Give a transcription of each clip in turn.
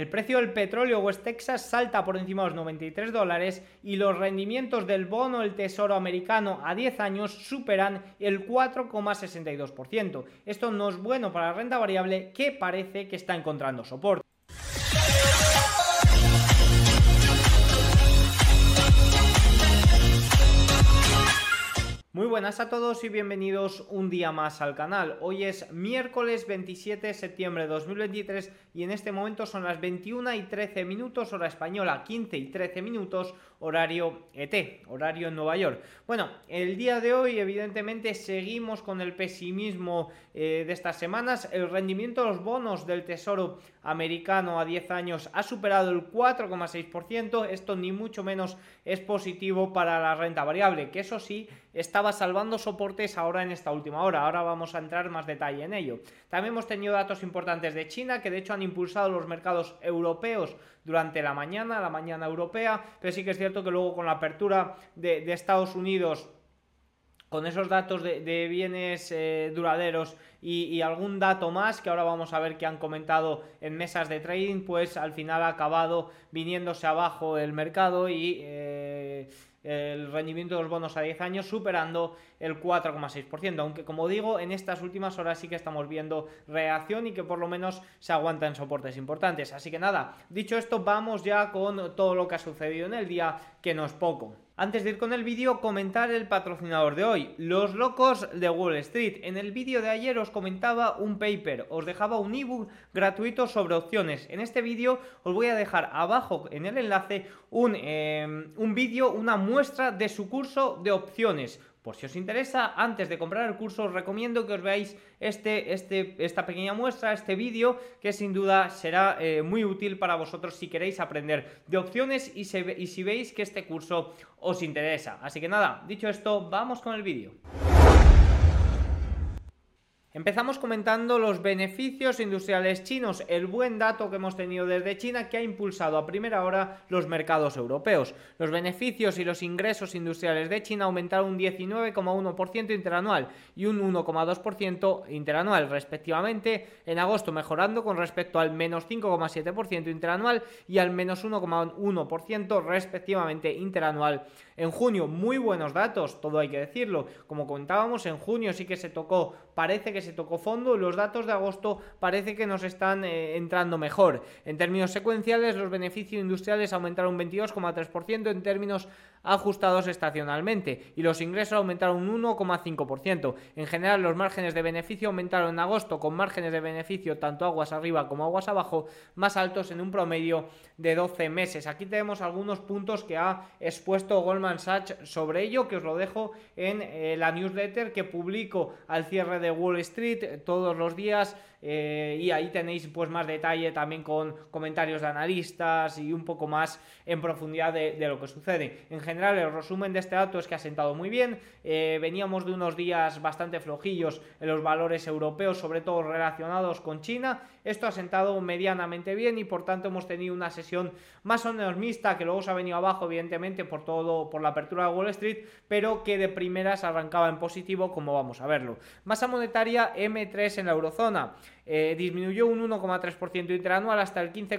El precio del petróleo West Texas salta por encima de los 93 dólares y los rendimientos del bono del Tesoro americano a 10 años superan el 4,62%. Esto no es bueno para la renta variable que parece que está encontrando soporte. Muy buenas a todos y bienvenidos un día más al canal. Hoy es miércoles 27 de septiembre de 2023 y en este momento son las 21 y 13 minutos hora española, 15 y 13 minutos horario ET, horario en Nueva York. Bueno, el día de hoy evidentemente seguimos con el pesimismo eh, de estas semanas. El rendimiento de los bonos del Tesoro americano a 10 años ha superado el 4,6%. Esto ni mucho menos es positivo para la renta variable, que eso sí estaba salvando soportes ahora en esta última hora. Ahora vamos a entrar más detalle en ello. También hemos tenido datos importantes de China, que de hecho han impulsado los mercados europeos durante la mañana, la mañana europea, pero sí que es cierto que luego con la apertura de, Estados Unidos con esos datos de, bienes eh, duraderos y, algún dato más que ahora vamos a ver que han comentado en mesas de trading, pues al final ha acabado viniéndose abajo el mercado y eh, el rendimiento de los bonos a 10 años superando el 4,6%, aunque como digo, en estas últimas horas sí que estamos viendo reacción y que por lo menos se aguantan soportes importantes. Así que nada, dicho esto, vamos ya con todo lo que ha sucedido en el día, que no es poco. Antes de ir con el vídeo, comentar el patrocinador de hoy, los locos de Wall Street. En el vídeo de ayer os comentaba un paper, os dejaba un ebook gratuito sobre opciones. En este vídeo os voy a dejar abajo en el enlace un, eh, un vídeo, una muestra de su curso de opciones por si os interesa, antes de comprar el curso os recomiendo que os veáis este, este, esta pequeña muestra, este vídeo, que sin duda será eh, muy útil para vosotros si queréis aprender de opciones y, y si veis que este curso os interesa. Así que nada, dicho esto, vamos con el vídeo. Empezamos comentando los beneficios industriales chinos, el buen dato que hemos tenido desde China que ha impulsado a primera hora los mercados europeos. Los beneficios y los ingresos industriales de China aumentaron un 19,1% interanual y un 1,2% interanual respectivamente en agosto, mejorando con respecto al menos 5,7% interanual y al menos 1,1% respectivamente interanual en junio. Muy buenos datos, todo hay que decirlo. Como comentábamos, en junio sí que se tocó, parece que se tocó fondo los datos de agosto parece que nos están eh, entrando mejor. En términos secuenciales, los beneficios industriales aumentaron un 22,3% en términos ajustados estacionalmente y los ingresos aumentaron un 1,5%. En general, los márgenes de beneficio aumentaron en agosto con márgenes de beneficio tanto aguas arriba como aguas abajo más altos en un promedio de 12 meses. Aquí tenemos algunos puntos que ha expuesto Goldman Sachs sobre ello, que os lo dejo en eh, la newsletter que publico al cierre de Wall Street todos los días eh, y ahí tenéis pues más detalle también con comentarios de analistas y un poco más en profundidad de, lo que sucede. En general el resumen de este dato es que ha sentado muy bien, eh, veníamos de unos días bastante flojillos en los valores europeos, sobre todo relacionados con China, esto ha sentado medianamente bien y por tanto hemos tenido una sesión más o menos mixta que luego se ha venido abajo evidentemente por todo por la apertura de Wall Street, pero que de primeras arrancaba en positivo como vamos a verlo. Masa monetaria M3 en la eurozona. Eh, disminuyó un 1,3% interanual hasta el 15,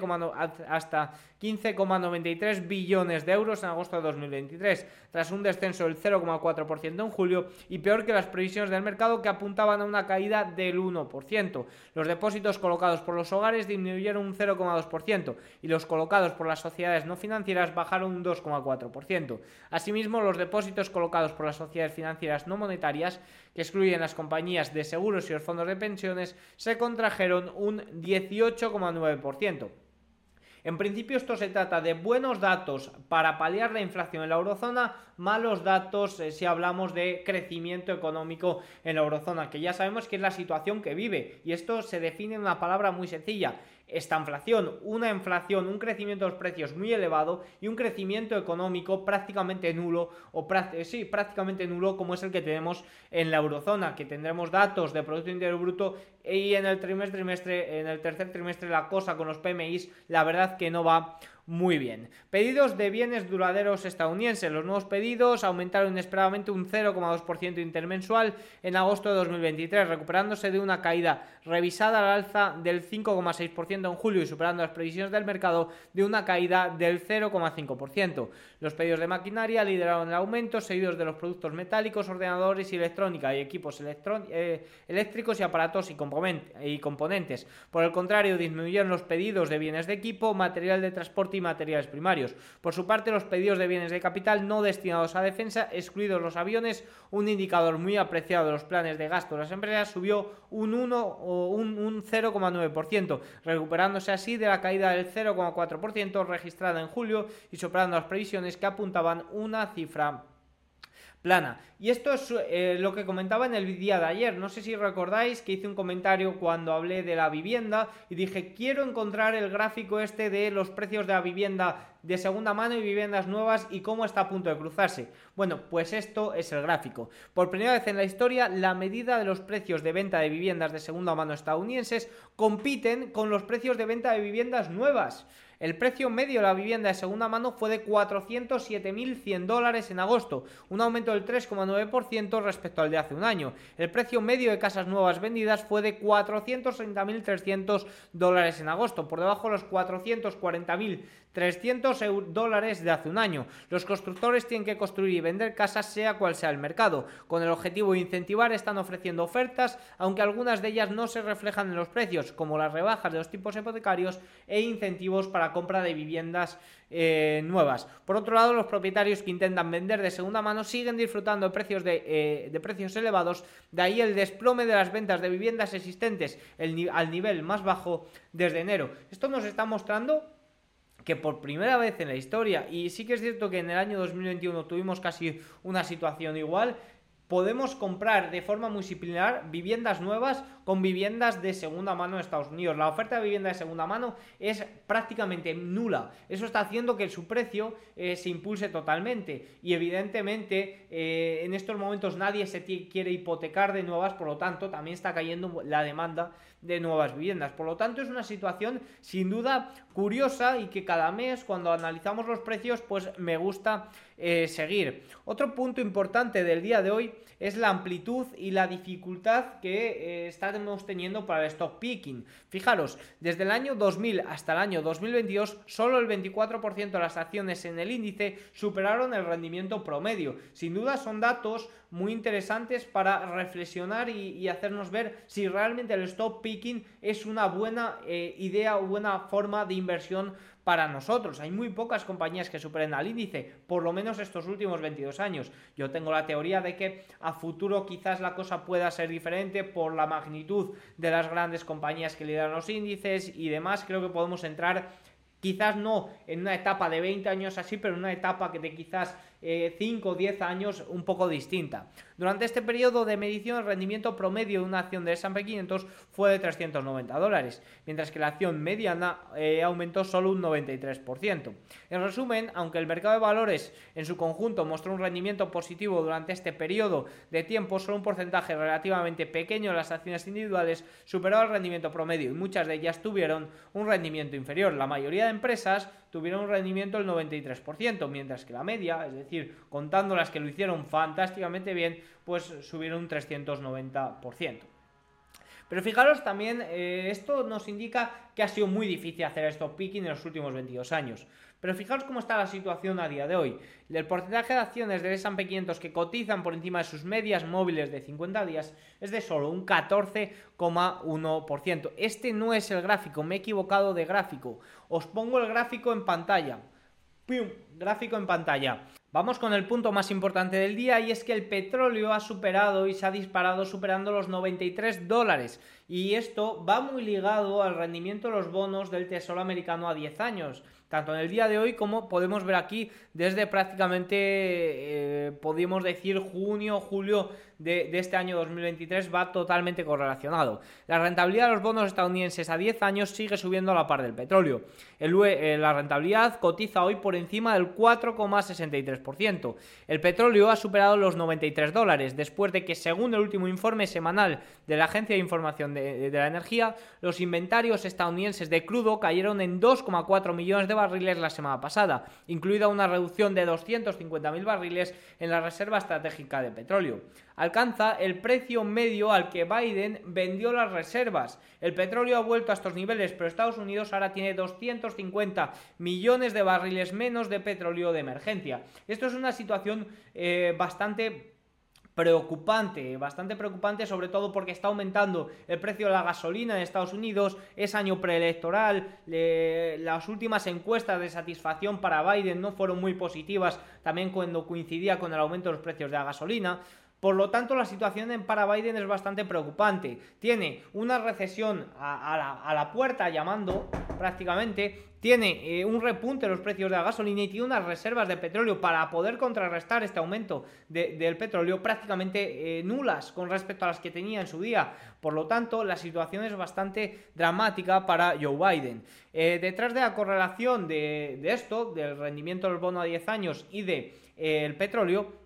hasta 15,93 billones de euros en agosto de 2023, tras un descenso del 0,4% en julio y peor que las previsiones del mercado que apuntaban a una caída del 1%. Los depósitos colocados por los hogares disminuyeron un 0,2% y los colocados por las sociedades no financieras bajaron un 2,4%. Asimismo, los depósitos colocados por las sociedades financieras no monetarias, que excluyen las compañías de seguros y los fondos de pensiones, se contrajeron un 18,9%. En principio esto se trata de buenos datos para paliar la inflación en la eurozona, malos datos eh, si hablamos de crecimiento económico en la eurozona, que ya sabemos que es la situación que vive. Y esto se define en una palabra muy sencilla, esta inflación, una inflación, un crecimiento de los precios muy elevado y un crecimiento económico prácticamente nulo o sí, prácticamente nulo como es el que tenemos en la eurozona, que tendremos datos de producto interior bruto y en el trimestre, trimestre en el tercer trimestre la cosa con los PMIs, la verdad que no va muy bien. Pedidos de bienes duraderos estadounidenses. Los nuevos pedidos aumentaron inesperadamente un 0,2% intermensual en agosto de 2023, recuperándose de una caída revisada al alza del 5,6% en julio y superando las previsiones del mercado de una caída del 0,5%. Los pedidos de maquinaria lideraron el aumento, seguidos de los productos metálicos, ordenadores y electrónica y equipos eh, eléctricos y aparatos y, componentes. Por el contrario, disminuyeron los pedidos de bienes de equipo, material de transporte y materiales primarios. Por su parte, los pedidos de bienes de capital no destinados a defensa, excluidos los aviones, un indicador muy apreciado de los planes de gasto de las empresas, subió un 1 un 0,9%, recuperándose así de la caída del 0,4% registrada en julio y superando las previsiones que apuntaban una cifra plana. Y esto es eh, lo que comentaba en el día de ayer. No sé si recordáis que hice un comentario cuando hablé de la vivienda y dije quiero encontrar el gráfico este de los precios de la vivienda de segunda mano y viviendas nuevas y cómo está a punto de cruzarse. Bueno, pues esto es el gráfico. Por primera vez en la historia, la medida de los precios de venta de viviendas de segunda mano estadounidenses compiten con los precios de venta de viviendas nuevas. El precio medio de la vivienda de segunda mano fue de 407.100 dólares en agosto, un aumento del 3,9% respecto al de hace un año. El precio medio de casas nuevas vendidas fue de 430.300 dólares en agosto, por debajo de los 440.000 300 dólares de hace un año. Los constructores tienen que construir y vender casas sea cual sea el mercado. Con el objetivo de incentivar están ofreciendo ofertas, aunque algunas de ellas no se reflejan en los precios, como las rebajas de los tipos hipotecarios e incentivos para compra de viviendas eh, nuevas. Por otro lado, los propietarios que intentan vender de segunda mano siguen disfrutando de precios, de, eh, precios elevados, de ahí el desplome de las ventas de viviendas existentes al nivel más bajo desde enero. Esto nos está mostrando que por primera vez en la historia, y sí que es cierto que en el año 2021 tuvimos casi una situación igual, podemos comprar de forma muy similar viviendas nuevas con viviendas de segunda mano en Estados Unidos. La oferta de vivienda de segunda mano es prácticamente nula. Eso está haciendo que su precio eh, se impulse totalmente. Y evidentemente eh, en estos momentos nadie se quiere hipotecar de nuevas, por lo tanto también está cayendo la demanda de nuevas viviendas. Por lo tanto es una situación sin duda curiosa y que cada mes cuando analizamos los precios pues me gusta eh, seguir. Otro punto importante del día de hoy es la amplitud y la dificultad que eh, estamos teniendo para el stock picking. Fijaros, desde el año 2000 hasta el año 2022, solo el 24% de las acciones en el índice superaron el rendimiento promedio. Sin duda son datos muy interesantes para reflexionar y, hacernos ver si realmente el stock picking es una buena eh, idea o buena forma de inversión para nosotros. Hay muy pocas compañías que superen al índice, por lo menos estos últimos 22 años. Yo tengo la teoría de que a futuro quizás la cosa pueda ser diferente por la magnitud de las grandes compañías que lideran los índices y demás. Creo que podemos entrar quizás no en una etapa de 20 años así, pero en una etapa que de quizás 5 eh, o 10 años un poco distinta. Durante este periodo de medición, el rendimiento promedio de una acción de S&P 500 fue de 390 dólares, mientras que la acción mediana eh, aumentó solo un 93%. En resumen, aunque el mercado de valores en su conjunto mostró un rendimiento positivo durante este periodo de tiempo, solo un porcentaje relativamente pequeño de las acciones individuales superó el rendimiento promedio y muchas de ellas tuvieron un rendimiento inferior. La mayoría de empresas tuvieron un rendimiento del 93%, mientras que la media, es decir, contando las que lo hicieron fantásticamente bien, pues subieron un 390%. Pero fijaros también, eh, esto nos indica que ha sido muy difícil hacer esto picking en los últimos 22 años. Pero fijaros cómo está la situación a día de hoy. El porcentaje de acciones de S&P 500 que cotizan por encima de sus medias móviles de 50 días es de solo un 14,1%. Este no es el gráfico, me he equivocado de gráfico. Os pongo el gráfico en pantalla. ¡Pum! Gráfico en pantalla. Vamos con el punto más importante del día y es que el petróleo ha superado y se ha disparado superando los 93 dólares. Y esto va muy ligado al rendimiento de los bonos del Tesoro americano a 10 años tanto en el día de hoy como podemos ver aquí desde prácticamente, eh, decir, junio, julio de, este año 2023 va totalmente correlacionado. La rentabilidad de los bonos estadounidenses a 10 años sigue subiendo a la par del petróleo. El, eh, la rentabilidad cotiza hoy por encima del 4,63%. El petróleo ha superado los 93 dólares después de que, según el último informe semanal de la Agencia de Información de, la energía, los inventarios estadounidenses de crudo cayeron en 2,4 millones de barriles la semana pasada, incluida una reducción de 250.000 barriles en la reserva estratégica de petróleo. Alcanza el precio medio al que Biden vendió las reservas. El petróleo ha vuelto a estos niveles, pero Estados Unidos ahora tiene 250 millones de barriles menos de petróleo de emergencia. Esto es una situación eh, bastante preocupante, bastante preocupante, sobre todo porque está aumentando el precio de la gasolina en Estados Unidos, es año preelectoral, las últimas encuestas de satisfacción para Biden no fueron muy positivas, también cuando coincidía con el aumento de los precios de la gasolina. Por lo tanto, la situación para Biden es bastante preocupante. Tiene una recesión a, la, puerta llamando prácticamente, tiene eh, un repunte en los precios de la gasolina y tiene unas reservas de petróleo para poder contrarrestar este aumento del petróleo prácticamente eh, nulas con respecto a las que tenía en su día. Por lo tanto, la situación es bastante dramática para Joe Biden. Eh, detrás de la correlación de, esto, del rendimiento del bono a 10 años y del de, petróleo,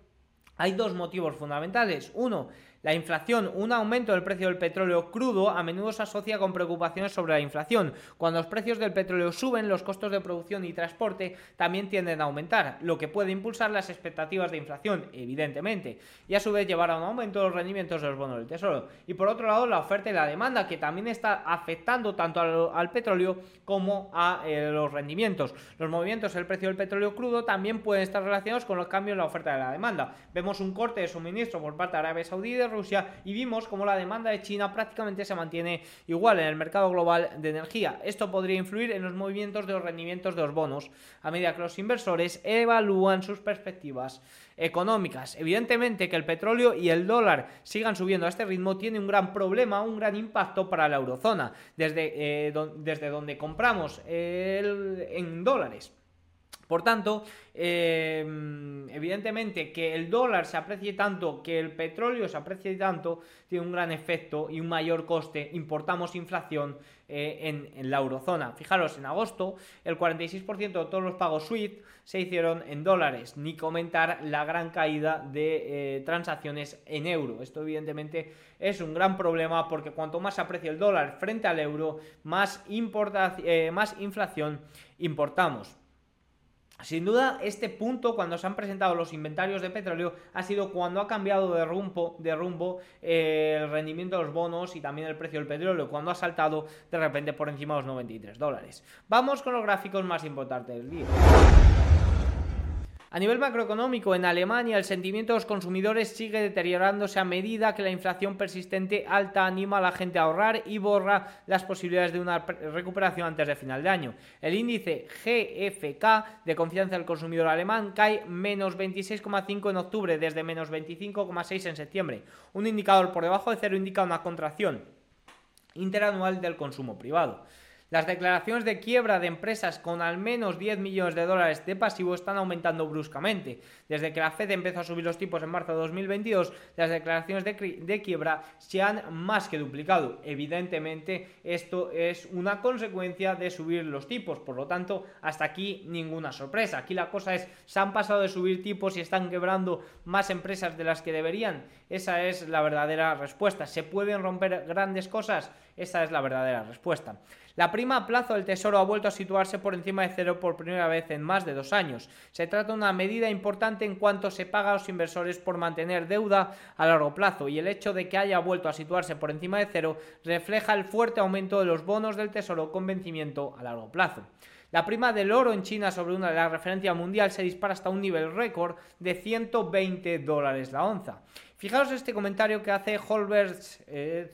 hay dos motivos fundamentales. Uno, la inflación, un aumento del precio del petróleo crudo a menudo se asocia con preocupaciones sobre la inflación. Cuando los precios del petróleo suben, los costos de producción y transporte también tienden a aumentar, lo que puede impulsar las expectativas de inflación, evidentemente, y a su vez llevar a un aumento de los rendimientos de los bonos del tesoro. Y por otro lado, la oferta y la demanda, que también está afectando tanto al, petróleo como a eh, los rendimientos. Los movimientos del precio del petróleo crudo también pueden estar relacionados con los cambios en la oferta y la demanda. Vemos un corte de suministro por parte de Arabia Saudí de Rusia y vimos como la demanda de China prácticamente se mantiene igual en el mercado global de energía. Esto podría influir en los movimientos de los rendimientos de los bonos a medida que los inversores evalúan sus perspectivas económicas. Evidentemente que el petróleo y el dólar sigan subiendo a este ritmo tiene un gran problema, un gran impacto para la eurozona, desde, eh, desde donde compramos en dólares. Por tanto, em, evidentemente que el dólar se aprecie tanto, que el petróleo se aprecie tanto, tiene un gran efecto y un mayor coste. Importamos inflación eh, en, la eurozona. Fijaros, en agosto el 46% de todos los pagos SWIFT se hicieron en dólares, ni comentar la gran caída de eh, transacciones en euro. Esto evidentemente es un gran problema porque cuanto más se aprecia el dólar frente al euro, más, eh, más inflación importamos. Sin duda, este punto, cuando se han presentado los inventarios de petróleo, ha sido cuando ha cambiado de rumbo, de rumbo eh, el rendimiento de los bonos y también el precio del petróleo, cuando ha saltado de repente por encima de los 93 dólares. Vamos con los gráficos más importantes del día. A nivel macroeconómico, en Alemania el sentimiento de los consumidores sigue deteriorándose a medida que la inflación persistente alta anima a la gente a ahorrar y borra las posibilidades de una recuperación antes de final de año. El índice GFK de confianza del consumidor alemán cae menos 26,5 en octubre desde menos 25,6 en septiembre. Un indicador por debajo de cero indica una contracción interanual del consumo privado. Las declaraciones de quiebra de empresas con al menos 10 millones de dólares de pasivo están aumentando bruscamente. Desde que la Fed empezó a subir los tipos en marzo de 2022, las declaraciones de, quiebra se han más que duplicado. Evidentemente, esto es una consecuencia de subir los tipos, por lo tanto, hasta aquí ninguna sorpresa. Aquí la cosa es, se han pasado de subir tipos y están quebrando más empresas de las que deberían. Esa es la verdadera respuesta. ¿Se pueden romper grandes cosas? Esa es la verdadera respuesta. La prima a plazo del Tesoro ha vuelto a situarse por encima de cero por primera vez en más de dos años. Se trata de una medida importante en cuanto se paga a los inversores por mantener deuda a largo plazo y el hecho de que haya vuelto a situarse por encima de cero refleja el fuerte aumento de los bonos del Tesoro con vencimiento a largo plazo. La prima del oro en China sobre una de la referencia mundial se dispara hasta un nivel récord de 120 dólares la onza. Fijaos este comentario que hace Holbert eh,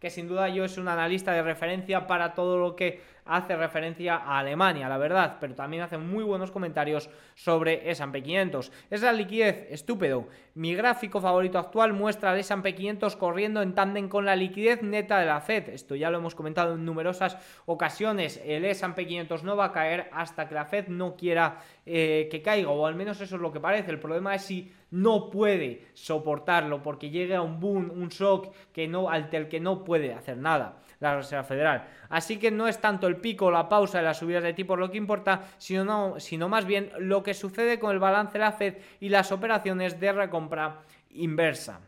que sin duda yo es un analista de referencia para todo lo que hace referencia a Alemania, la verdad, pero también hace muy buenos comentarios sobre S&P 500. Es la liquidez, estúpido. Mi gráfico favorito actual muestra al S&P 500 corriendo en tándem con la liquidez neta de la Fed. Esto ya lo hemos comentado en numerosas ocasiones. El S&P 500 no va a caer hasta que la Fed no quiera eh, que caiga, o al menos eso es lo que parece. El problema es si no puede soportarlo porque llega un boom, un shock que no, ante el que no puede hacer nada la Reserva Federal. Así que no es tanto el pico la pausa de las subidas de tipos lo que importa, sino, sino más bien lo que sucede con el balance de la Fed y las operaciones de recompra inversa.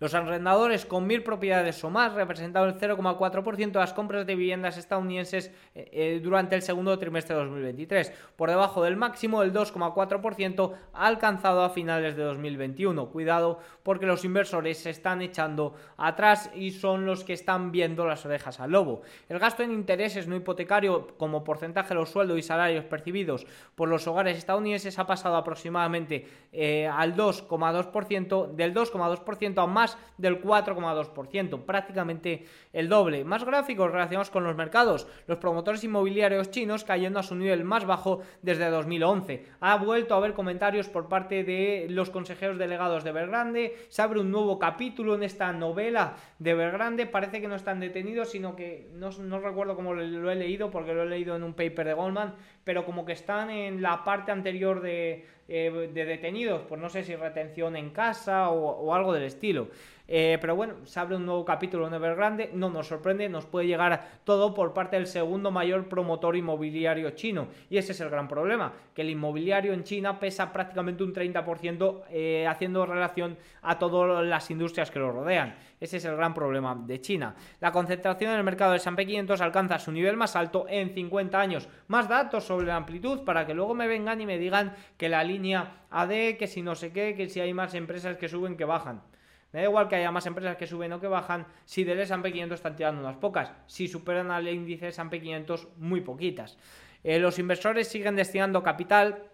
Los arrendadores con mil propiedades o más representaron el 0,4% de las compras de viviendas estadounidenses eh, eh, durante el segundo trimestre de 2023, por debajo del máximo del 2,4% alcanzado a finales de 2021. Cuidado porque los inversores se están echando atrás y son los que están viendo las orejas al lobo. El gasto en intereses no hipotecario como porcentaje de los sueldos y salarios percibidos por los hogares estadounidenses ha pasado aproximadamente eh, al 2,2%, del 2,2% a más del 4,2%, prácticamente el doble. Más gráficos relacionados con los mercados, los promotores inmobiliarios chinos cayendo a su nivel más bajo desde 2011. Ha vuelto a haber comentarios por parte de los consejeros delegados de Evergrande, se abre un nuevo capítulo en esta novela de Evergrande, parece que no están detenidos, sino que no, recuerdo cómo lo he leído, porque lo he leído en un paper de Goldman, pero como que están en la parte anterior de, eh, detenidos, pues no sé si retención en casa o algo del estilo. Eh, pero bueno, se abre un nuevo capítulo en Evergrande, no nos sorprende, nos puede llegar todo por parte del segundo mayor promotor inmobiliario chino. Y ese es el gran problema, que el inmobiliario en China pesa prácticamente un 30% eh, haciendo relación a todas las industrias que lo rodean. Ese es el gran problema de China. La concentración en el mercado de S&P 500 alcanza su nivel más alto en 50 años. Más datos sobre la amplitud para que luego me vengan y me digan que la línea AD, que si no sé qué, que si hay más empresas que suben que bajan. Me da igual que haya más empresas que suben o que bajan, si del S&P 500 están tirando unas pocas, si superan al índice S&P 500 muy poquitas. Eh, los inversores siguen destinando capital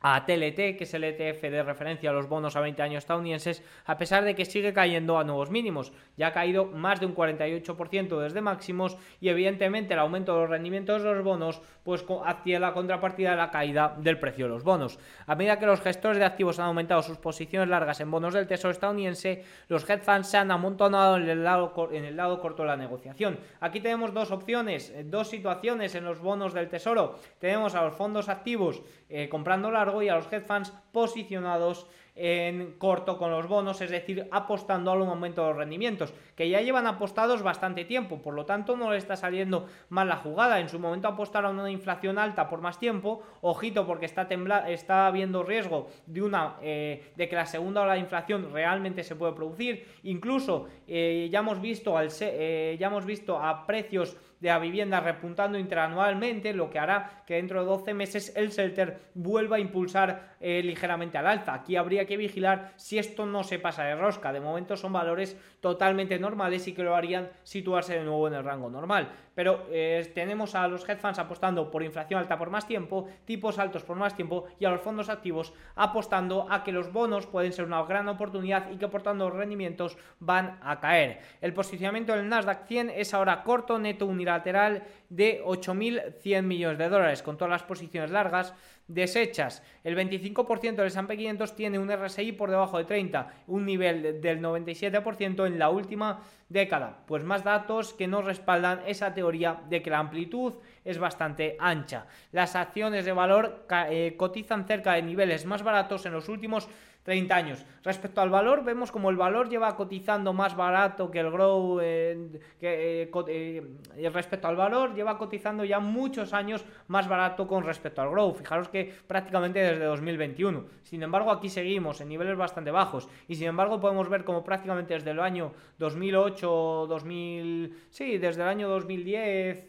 a TLT, que es el ETF de referencia a los bonos a 20 años estadounidenses, a pesar de que sigue cayendo a nuevos mínimos. Ya ha caído más de un 48% desde máximos y evidentemente el aumento de los rendimientos de los bonos pues hacia la contrapartida de la caída del precio de los bonos. A medida que los gestores de activos han aumentado sus posiciones largas en bonos del Tesoro estadounidense, los hedge funds se han amontonado en el lado, en el lado corto de la negociación. Aquí tenemos dos opciones, eh, dos situaciones en los bonos del Tesoro. Tenemos a los fondos activos eh, comprando largo y a los hedge funds posicionados en corto con los bonos, es decir, apostando al aumento de los rendimientos, que ya llevan apostados bastante tiempo, por lo tanto no le está saliendo mal la jugada. En su momento apostaron a una inflación alta por más tiempo, ojito porque está está habiendo riesgo de una eh, de que la segunda ola de inflación realmente se puede producir. Incluso eh, ya hemos visto al ya hemos visto a precios de la vivienda repuntando interanualmente, lo que hará que dentro de 12 meses el shelter vuelva a impulsar ligeramente al alza. Aquí habría que vigilar si esto no se pasa de rosca. De momento son valores totalmente normales y que lo harían situarse de nuevo en el rango normal. Pero eh, tenemos a los hedge funds apostando por inflación alta por más tiempo, tipos altos por más tiempo y a los fondos activos apostando a que los bonos pueden ser una gran oportunidad y que por tanto los rendimientos van a caer. El posicionamiento del Nasdaq 100 es ahora corto, neto unilateral de 8.100 millones de dólares con todas las posiciones largas desechas. El 25% del S&P 500 tiene un RSI por debajo de 30, un nivel del 97% en la última década. Pues más datos que nos respaldan esa teoría de que la amplitud es bastante ancha. Las acciones de valor eh, cotizan cerca de niveles más baratos en los últimos 30 años. Respecto al valor, vemos como el valor lleva cotizando más barato que el Grow, eh, eh, eh, respecto al valor, lleva cotizando ya muchos años más barato con respecto al Grow. Fijaros que prácticamente desde 2021. Sin embargo, aquí seguimos en niveles bastante bajos y sin embargo podemos ver como prácticamente desde el año 2008, 2000, sí, desde el año 2010,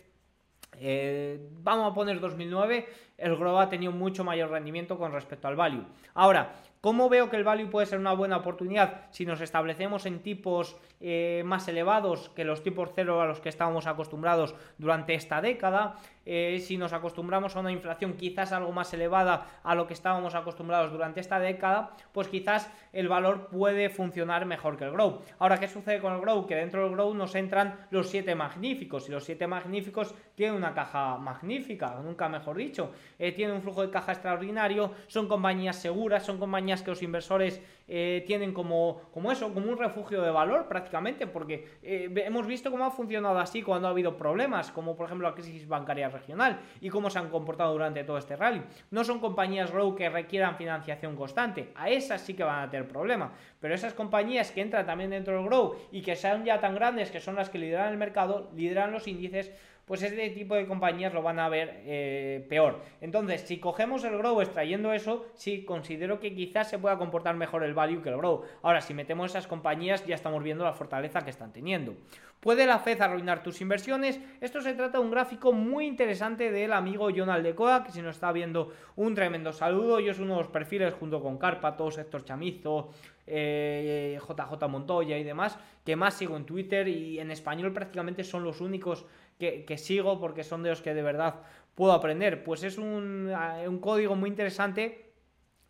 vamos a poner 2009, el Grow ha tenido mucho mayor rendimiento con respecto al value. Ahora, ¿Cómo veo que el value puede ser una buena oportunidad? Si nos establecemos en tipos eh, más elevados que los tipos cero a los que estábamos acostumbrados durante esta década, eh, si nos acostumbramos a una inflación quizás algo más elevada a lo que estábamos acostumbrados durante esta década, pues quizás el valor puede funcionar mejor que el grow. Ahora, ¿qué sucede con el grow? Que dentro del grow nos entran los siete magníficos y los siete magníficos tienen una caja magnífica, nunca mejor dicho, eh, tienen un flujo de caja extraordinario, son compañías seguras, son compañías que los inversores eh, tienen como, como eso, como un refugio de valor prácticamente, porque eh, hemos visto cómo ha funcionado así cuando ha habido problemas, como por ejemplo la crisis bancaria regional, y cómo se han comportado durante todo este rally. No son compañías grow que requieran financiación constante, a esas sí que van a tener problemas, pero esas compañías que entran también dentro del grow y que sean ya tan grandes que son las que lideran el mercado, lideran los índices, pues este tipo de compañías lo van a ver eh, peor. Entonces, si cogemos el grow extrayendo eso, sí considero que quizás se pueda comportar mejor el value que grow. Ahora, si metemos esas compañías, ya estamos viendo la fortaleza que están teniendo. ¿Puede la FED arruinar tus inversiones? Esto se trata de un gráfico muy interesante del amigo John Aldecoa, que si nos está viendo un tremendo saludo. Yo es uno de los perfiles junto con Cárpatos, Héctor Chamizo, eh, JJ Montoya y demás, que más sigo en Twitter y en español prácticamente son los únicos que, sigo porque son de los que de verdad puedo aprender. Pues es un, un código muy interesante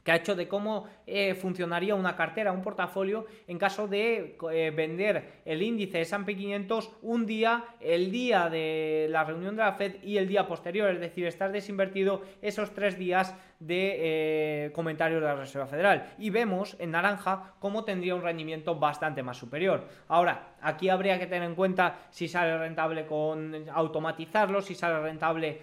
que ha hecho de cómo eh, funcionaría una cartera, un portafolio, en caso de eh, vender el índice S&P 500 un día, el día de la reunión de la Fed y el día posterior, es decir, estar desinvertido esos tres días de eh, comentarios de la Reserva Federal. Y vemos en naranja cómo tendría un rendimiento bastante más superior. Ahora, aquí habría que tener en cuenta si sale rentable con automatizarlo, si sale rentable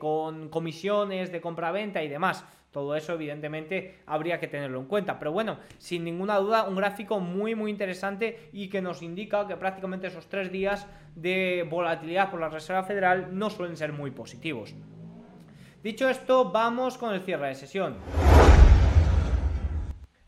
con comisiones de compra-venta y demás. Todo eso, evidentemente, habría que tenerlo en cuenta. Pero bueno, sin ninguna duda, un gráfico muy, muy interesante y que nos indica que prácticamente esos tres días de volatilidad por la Reserva Federal no suelen ser muy positivos. Dicho esto, vamos con el cierre de sesión.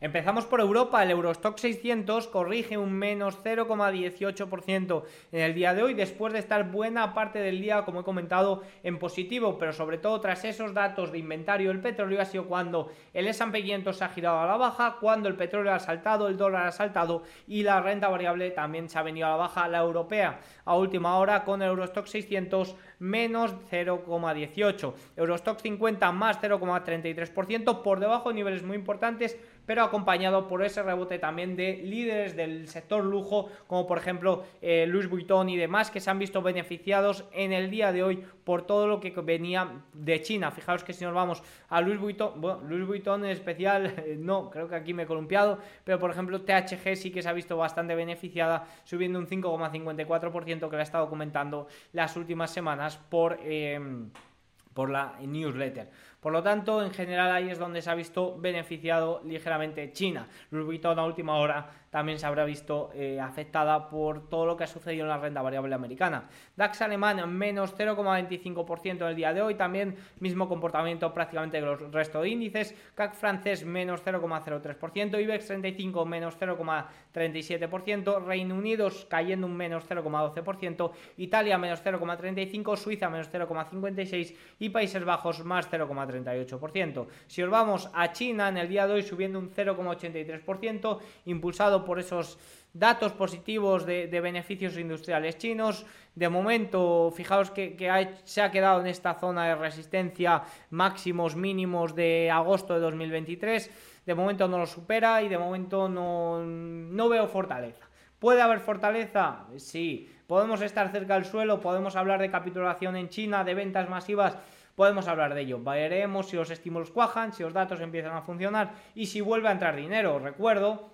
Empezamos por Europa, el Eurostock 600 corrige un menos 0,18% en el día de hoy, después de estar buena parte del día, como he comentado, en positivo, pero sobre todo tras esos datos de inventario del petróleo ha sido cuando el S&P 500 se ha girado a la baja, cuando el petróleo ha saltado, el dólar ha saltado y la renta variable también se ha venido a la baja, la europea a última hora con el Eurostock 600 menos 0,18, Eurostock 50 más 0,33%, por debajo de niveles muy importantes, pero acompañado por ese rebote también de líderes del sector lujo, como por ejemplo eh, Louis Vuitton y demás, que se han visto beneficiados en el día de hoy por todo lo que venía de China. Fijaos que si nos vamos a Louis Vuitton, bueno, Louis Vuitton en especial, no, creo que aquí me he columpiado, pero por ejemplo THG sí que se ha visto bastante beneficiada, subiendo un 5,54% que le ha estado comentando las últimas semanas por... Em, por la newsletter. Por lo tanto, en general ahí es donde se ha visto beneficiado ligeramente China. Louis Vuitton a última hora también se habrá visto eh, afectada por todo lo que ha sucedido en la renta variable americana. DAX alemán menos 0,25% en el día de hoy, también mismo comportamiento prácticamente que los restos de índices. CAC francés menos 0,03%, IBEX 35 menos 0,37%, Reino Unido cayendo un menos 0,12%, Italia menos 0,35%, Suiza menos 0,56% y Países Bajos más 0,38%. Si os vamos a China en el día de hoy subiendo un 0,83%, impulsado por esos datos positivos de, beneficios industriales chinos. De momento, fijaos que, se ha quedado en esta zona de resistencia máximos mínimos de agosto de 2023. De momento no lo supera y de momento no, no veo fortaleza. ¿Puede haber fortaleza? Sí. ¿Podemos estar cerca del suelo? ¿Podemos hablar de capitulación en China, de ventas masivas? podemos hablar de ello. Veremos si los estímulos cuajan, si los datos empiezan a funcionar y si vuelve a entrar dinero. Recuerdo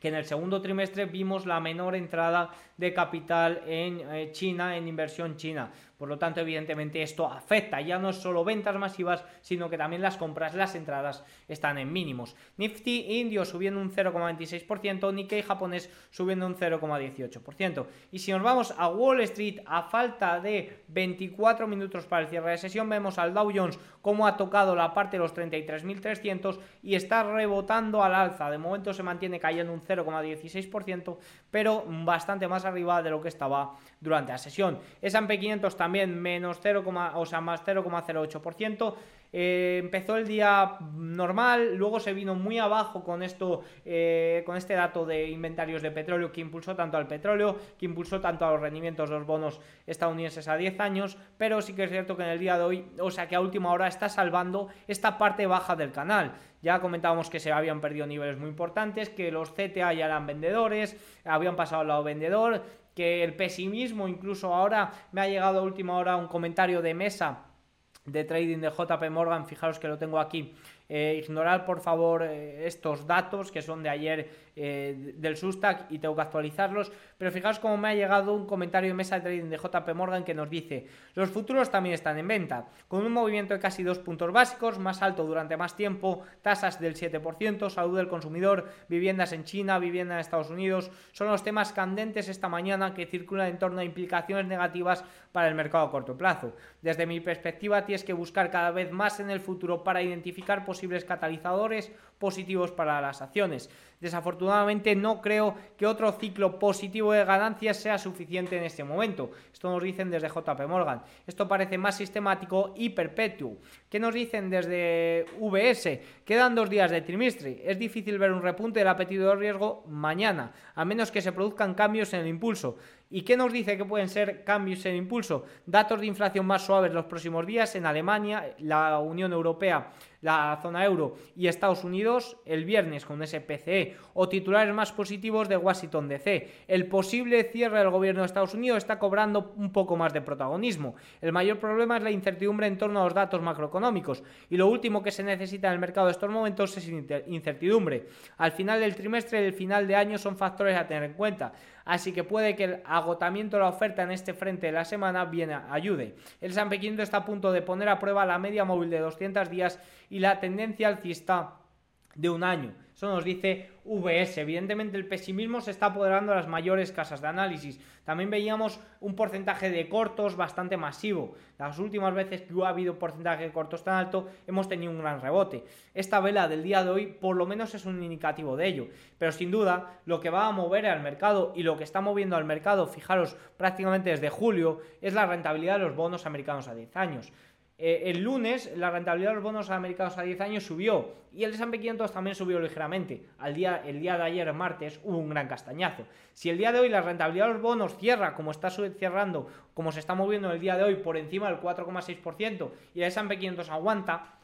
que en el segundo trimestre vimos la menor entrada de capital en eh, China, en inversión china. Por lo tanto, evidentemente esto afecta, ya no solo ventas masivas, sino que también las compras, las entradas están en mínimos. Nifty indio subiendo un 0,26%, Nikkei japonés subiendo un 0,18%. Y si nos vamos a Wall Street, a falta de 24 minutos para el cierre de sesión, vemos al Dow Jones como ha tocado la parte de los 33.300 y está rebotando al alza. De momento se mantiene cayendo un 0,16%, pero bastante más arriba de lo que estaba durante la sesión. S&P 500 también menos 0, o sea, más 0,08%. Eh, empezó el día normal, luego se vino muy abajo con esto, eh, con este dato de inventarios de petróleo que impulsó tanto al petróleo, que impulsó tanto a los rendimientos de los bonos estadounidenses a 10 años, pero sí que es cierto que en el día de hoy, o sea que a última hora está salvando esta parte baja del canal. Ya comentábamos que se habían perdido niveles muy importantes, que los CTA ya eran vendedores, habían pasado al lado vendedor, que el pesimismo, incluso ahora me ha llegado a última hora un comentario de mesa de trading de JP Morgan, fijaros que lo tengo aquí Eh, ignorad por favor eh, estos datos que son de ayer eh, del Sustac y tengo que actualizarlos. Pero fijaos cómo me ha llegado un comentario de mesa de trading de JP Morgan que nos dice: Los futuros también están en venta, con un movimiento de casi dos puntos básicos, más alto durante más tiempo, tasas del 7%, salud del consumidor, viviendas en China, vivienda en Estados Unidos. Son los temas candentes esta mañana que circulan en torno a implicaciones negativas para el mercado a corto plazo. Desde mi perspectiva, tienes que buscar cada vez más en el futuro para identificar posibles catalizadores positivos para las acciones. Desafortunadamente no creo que otro ciclo positivo de ganancias sea suficiente en este momento. Esto nos dicen desde JP Morgan. Esto parece más sistemático y perpetuo. ¿Qué nos dicen desde VS? Quedan dos días de trimestre. Es difícil ver un repunte del apetito de riesgo mañana, a menos que se produzcan cambios en el impulso. ¿Y qué nos dice que pueden ser cambios en impulso? Datos de inflación más suaves los próximos días en Alemania, la Unión Europea, la zona euro y Estados Unidos el viernes con ese PCE o titulares más positivos de Washington DC. El posible cierre del gobierno de Estados Unidos está cobrando un poco más de protagonismo. El mayor problema es la incertidumbre en torno a los datos macroeconómicos y lo último que se necesita en el mercado de estos momentos es incertidumbre. Al final del trimestre y el final de año son factores a tener en cuenta así que puede que el agotamiento de la oferta en este frente de la semana bien ayude. El San 500 está a punto de poner a prueba la media móvil de 200 días y la tendencia alcista de un año. Eso nos dice VS. Evidentemente el pesimismo se está apoderando de las mayores casas de análisis. También veíamos un porcentaje de cortos bastante masivo. Las últimas veces que ha habido porcentaje de cortos tan alto hemos tenido un gran rebote. Esta vela del día de hoy por lo menos es un indicativo de ello. Pero sin duda lo que va a mover al mercado y lo que está moviendo al mercado, fijaros prácticamente desde julio, es la rentabilidad de los bonos americanos a 10 años. Eh, el lunes la rentabilidad de los bonos americanos a 10 años subió y el S&P 500 también subió ligeramente. Al día, el día de ayer, martes, hubo un gran castañazo. Si el día de hoy la rentabilidad de los bonos cierra como está cerrando, como se está moviendo el día de hoy por encima del 4,6% y el S&P 500 aguanta,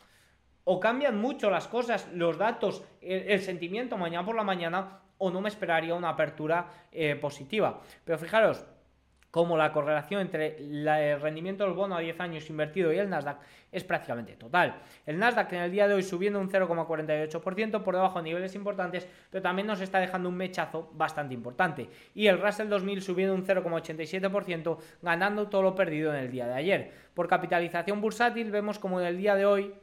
o cambian mucho las cosas, los datos, el, sentimiento mañana por la mañana, o no me esperaría una apertura eh, positiva. Pero fijaros, como la correlación entre el rendimiento del bono a 10 años invertido y el Nasdaq es prácticamente total. El Nasdaq en el día de hoy subiendo un 0,48% por debajo de niveles importantes, pero también nos está dejando un mechazo bastante importante. Y el Russell 2000 subiendo un 0,87%, ganando todo lo perdido en el día de ayer. Por capitalización bursátil vemos como en el día de hoy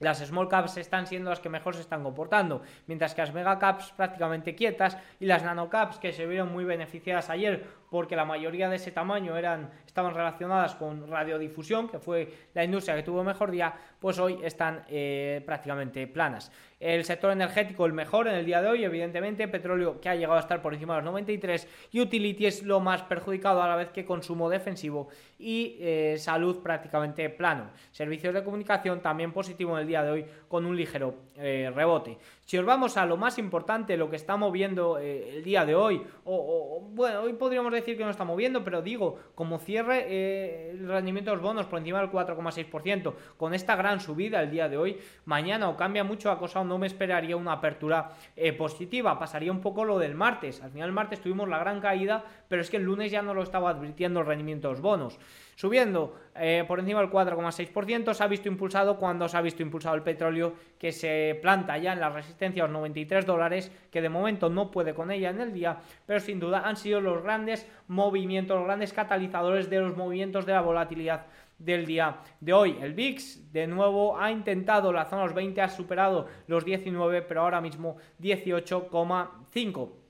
las small caps están siendo las que mejor se están comportando, mientras que las mega caps prácticamente quietas y las nano caps que se vieron muy beneficiadas ayer porque la mayoría de ese tamaño eran, estaban relacionadas con radiodifusión, que fue la industria que tuvo mejor día, pues hoy están eh, prácticamente planas. El sector energético el mejor en el día de hoy, evidentemente, petróleo que ha llegado a estar por encima de los 93 y utility es lo más perjudicado a la vez que consumo defensivo y eh, salud prácticamente plano. Servicios de comunicación también positivo en el día de hoy con un ligero eh, rebote. Si os vamos a lo más importante, lo que está moviendo el día de hoy, o, bueno, hoy podríamos decir que no está moviendo, pero digo, como cierre eh, el rendimiento de los bonos por encima del 4,6%, con esta gran subida el día de hoy, mañana o cambia mucho la cosa o no me esperaría una apertura eh, positiva. Pasaría un poco lo del martes. Al final el martes tuvimos la gran caída, pero es que el lunes ya no lo estaba advirtiendo el rendimiento de los bonos. Subiendo eh, por encima del 4,6%, se ha visto impulsado cuando se ha visto impulsado el petróleo que se planta ya en la resistencia a los 93 dólares, que de momento no puede con ella en el día, pero sin duda han sido los grandes movimientos, los grandes catalizadores de los movimientos de la volatilidad del día de hoy. El VIX de nuevo ha intentado la zona los 20, ha superado los 19, pero ahora mismo 18,5.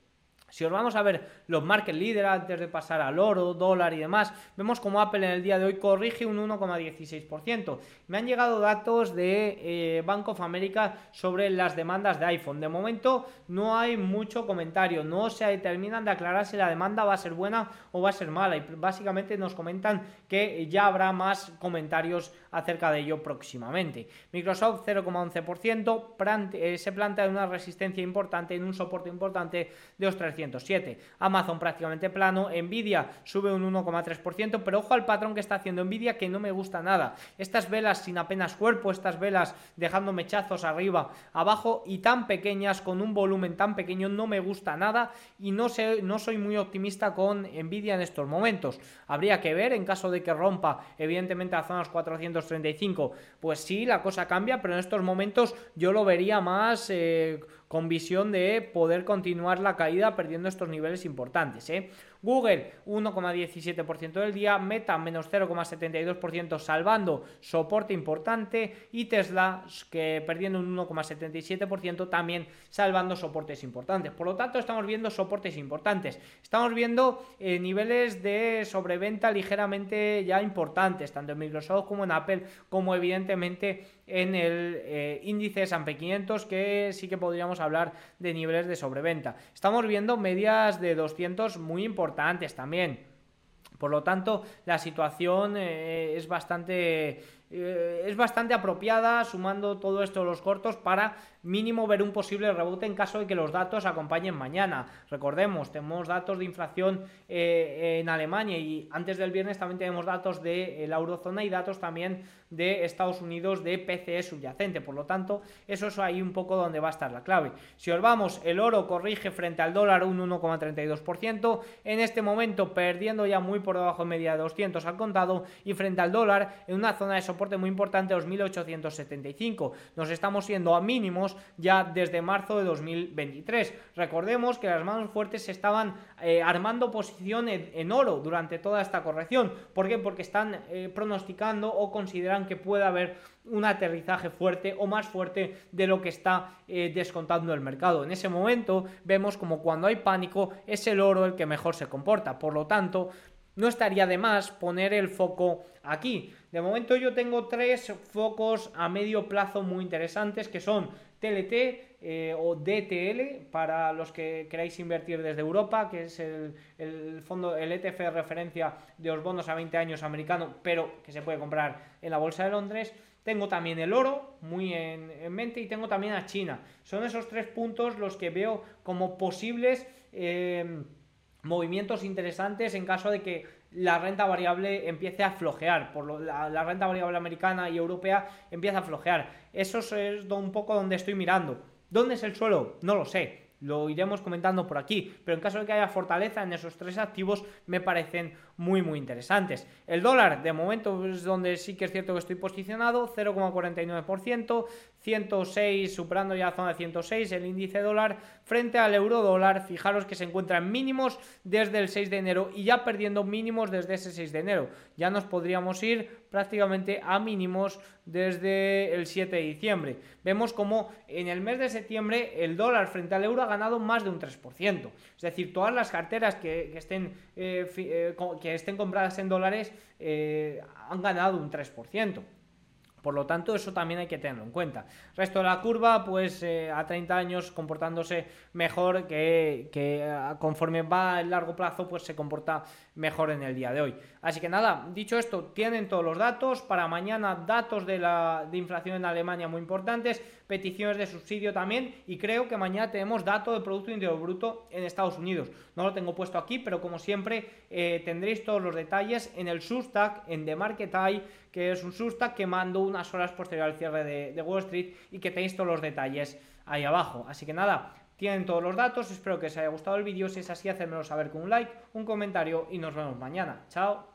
Si os vamos a ver los market leaders antes de pasar al oro, dólar y demás, vemos como Apple en el día de hoy corrige un 1,16%. Me han llegado datos de eh, Bank of America sobre las demandas de iPhone. De momento no hay mucho comentario, no se determinan de aclarar si la demanda va a ser buena o va a ser mala. Y básicamente nos comentan que ya habrá más comentarios acerca de ello próximamente. Microsoft 0,11%, eh, se plantea una resistencia importante, en un soporte importante de los 300 307. Amazon prácticamente plano, Nvidia sube un 1,3%, pero ojo al patrón que está haciendo Nvidia que no me gusta nada. Estas velas sin apenas cuerpo, estas velas dejando mechazos arriba, abajo y tan pequeñas, con un volumen tan pequeño, no me gusta nada y no, sé, no soy muy optimista con Nvidia en estos momentos. Habría que ver en caso de que rompa, evidentemente, a zonas 435, pues sí, la cosa cambia, pero en estos momentos yo lo vería más eh, con visión de poder continuar la caída perdiendo estos niveles importantes. ¿eh? Google 1,17% del día, Meta menos 0,72% salvando soporte importante y Tesla que perdiendo un 1,77% también salvando soportes importantes. Por lo tanto estamos viendo soportes importantes. Estamos viendo eh, niveles de sobreventa ligeramente ya importantes, tanto en Microsoft como en Apple, como evidentemente en el eh, índice S&P 500 que sí que podríamos hablar de niveles de sobreventa. Estamos viendo medias de 200 muy importantes también. Por lo tanto, la situación eh, es bastante eh, es bastante apropiada sumando todo esto los cortos para mínimo ver un posible rebote en caso de que los datos acompañen mañana. Recordemos, tenemos datos de inflación eh, en Alemania y antes del viernes también tenemos datos de la eurozona y datos también de Estados Unidos de PCE subyacente. Por lo tanto, eso es ahí un poco donde va a estar la clave. Si os el oro corrige frente al dólar un 1,32%, en este momento perdiendo ya muy por debajo de media de 200 al contado y frente al dólar en una zona de soporte muy importante 2.875. Nos estamos yendo a mínimos ya desde marzo de 2023. Recordemos que las manos fuertes estaban eh, armando posición en, oro durante toda esta corrección. ¿Por qué? Porque están eh, pronosticando o consideran que puede haber un aterrizaje fuerte o más fuerte de lo que está eh, descontando el mercado. En ese momento vemos como cuando hay pánico es el oro el que mejor se comporta. Por lo tanto, no estaría de más poner el foco aquí. De momento yo tengo tres focos a medio plazo muy interesantes que son TLT eh, o DTL para los que queráis invertir desde Europa, que es el, fondo, el ETF de referencia de los bonos a 20 años americano, pero que se puede comprar en la Bolsa de Londres. Tengo también el oro muy en, mente y tengo también a China. Son esos tres puntos los que veo como posibles. Eh, movimientos interesantes en caso de que la renta variable empiece a flojear, por lo, la, renta variable americana y europea empieza a flojear. Eso es un poco donde estoy mirando. ¿Dónde es el suelo? No lo sé. Lo iremos comentando por aquí, pero en caso de que haya fortaleza en esos tres activos me parecen muy muy interesantes. El dólar de momento es donde sí que es cierto que estoy posicionado, 0,49%, 106 superando ya la zona de 106 el índice dólar frente al euro dólar, fijaros que se encuentran mínimos desde el 6 de enero y ya perdiendo mínimos desde ese 6 de enero. Ya nos podríamos ir prácticamente a mínimos desde el 7 de diciembre. Vemos como en el mes de septiembre el dólar frente al euro ha ganado más de un 3%. Es decir, todas las carteras que, estén, eh, eh, que estén compradas en dólares eh, han ganado un 3%. Por lo tanto, eso también hay que tenerlo en cuenta. resto de la curva, pues eh, a 30 años comportándose mejor que, eh, conforme va el largo plazo, pues se comporta mejor en el día de hoy. Así que nada, dicho esto, tienen todos los datos. Para mañana, datos de, la, de inflación en Alemania muy importantes, peticiones de subsidio también. Y creo que mañana tenemos dato de Producto Interior Bruto en Estados Unidos. No lo tengo puesto aquí, pero como siempre, eh, tendréis todos los detalles en el Substack, en The Market Eye que es un Substack que mando unas horas posterior al cierre de, Wall Street y que tenéis todos los detalles ahí abajo. Así que nada, tienen todos los datos, espero que os haya gustado el vídeo, si es así, hacérmelo saber con un like, un comentario y nos vemos mañana. Chao.